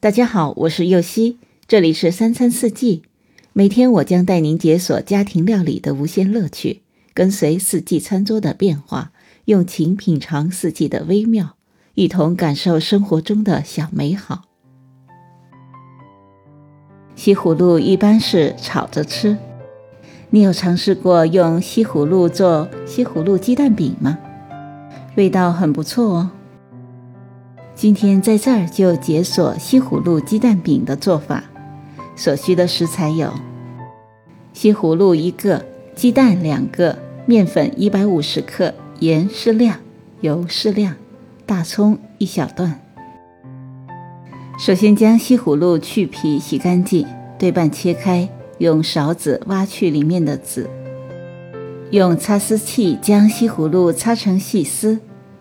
大家好，我是右希，这里是三餐四季。每天我将带您解锁家庭料理的无限乐趣，跟随四季餐桌的变化，用情品尝四季的微妙，一同感受生活中的小美好。西葫芦一般是炒着吃，你有尝试过用西葫芦做西葫芦鸡蛋饼吗？味道很不错哦。今天在这儿就解锁西葫芦鸡蛋饼的做法，所需的食材有：西葫芦一个，鸡蛋两个，面粉一百五十克，盐适量，油适量，大葱一小段。首先将西葫芦去皮洗干净，对半切开，用勺子挖去里面的籽，用擦丝器将西葫芦擦成细丝，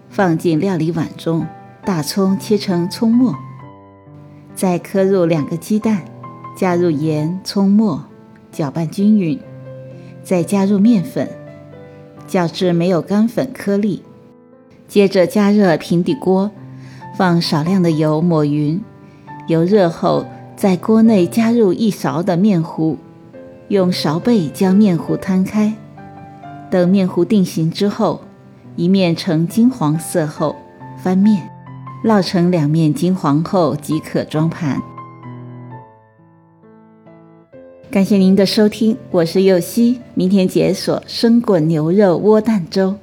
放进料理碗中。大葱切成葱末，再磕入两个鸡蛋，加入盐、葱末，搅拌均匀，再加入面粉，搅至没有干粉颗粒。接着加热平底锅，放少量的油抹匀，油热后在锅内加入一勺的面糊，用勺背将面糊摊开。等面糊定型之后，一面呈金黄色后翻面。烙成两面金黄后即可装盘。感谢您的收听，我是右希，明天解锁生滚牛肉窝蛋粥。